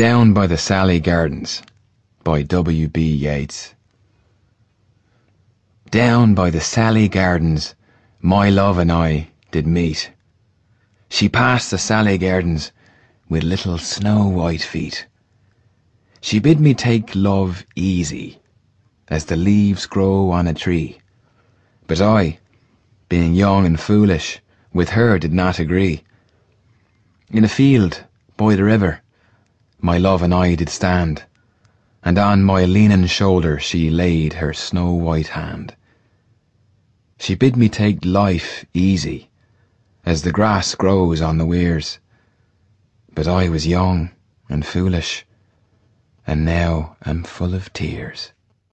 Down by the Salley Gardens by W. B. Yeats. Down by the Salley Gardens my love and I did meet. She passed the Salley Gardens with little snow white feet. She bid me take love easy, as the leaves grow on a tree. But I, being young and foolish, with her did not agree. In a field by the river my love and I did stand, and on my leaning shoulder she laid her snow white hand. She bid me take life easy, as the grass grows on the weirs, but I was young and foolish, and now am full of tears.